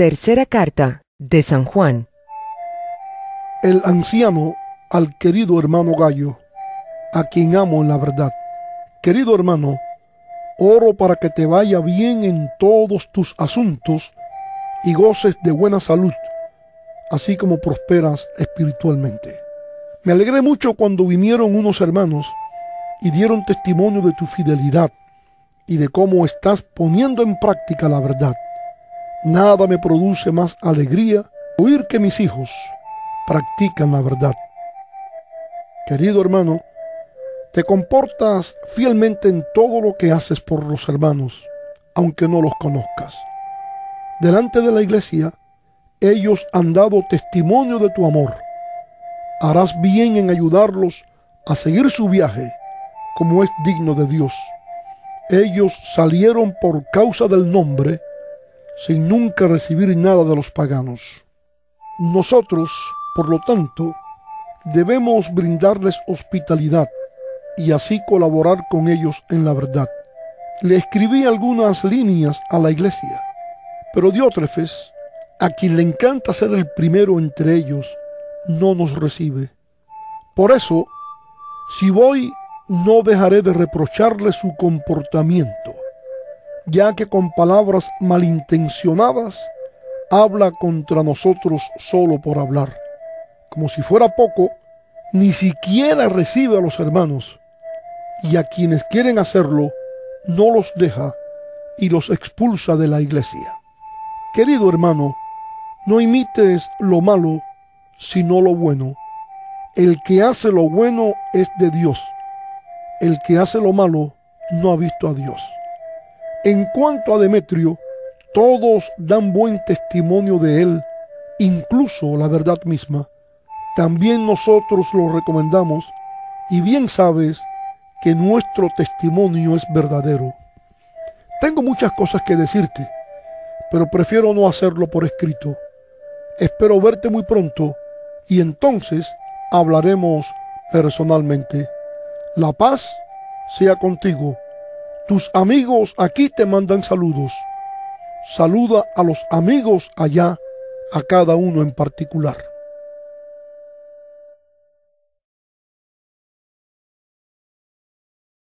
Tercera carta de San Juan. El anciano al querido hermano Gallo, a quien amo en la verdad. Querido hermano, oro para que te vaya bien en todos tus asuntos y goces de buena salud, así como prosperas espiritualmente. Me alegré mucho cuando vinieron unos hermanos y dieron testimonio de tu fidelidad y de cómo estás poniendo en práctica la verdad. Nada me produce más alegría oír que mis hijos practican la verdad. Querido hermano, te comportas fielmente en todo lo que haces por los hermanos, aunque no los conozcas. Delante de la iglesia, ellos han dado testimonio de tu amor. Harás bien en ayudarlos a seguir su viaje como es digno de Dios. Ellos salieron por causa del nombre sin nunca recibir nada de los paganos. Nosotros, por lo tanto, debemos brindarles hospitalidad y así colaborar con ellos en la verdad. Le escribí algunas líneas a la iglesia, pero Diótrefes, a quien le encanta ser el primero entre ellos, no nos recibe. Por eso, si voy, no dejaré de reprocharle su comportamiento ya que con palabras malintencionadas habla contra nosotros solo por hablar. Como si fuera poco, ni siquiera recibe a los hermanos, y a quienes quieren hacerlo, no los deja y los expulsa de la iglesia. Querido hermano, no imites lo malo, sino lo bueno. El que hace lo bueno es de Dios. El que hace lo malo no ha visto a Dios. En cuanto a Demetrio, todos dan buen testimonio de él, incluso la verdad misma. También nosotros lo recomendamos y bien sabes que nuestro testimonio es verdadero. Tengo muchas cosas que decirte, pero prefiero no hacerlo por escrito. Espero verte muy pronto y entonces hablaremos personalmente. La paz sea contigo tus amigos aquí te mandan saludos. Saluda a los amigos allá, a cada uno en particular.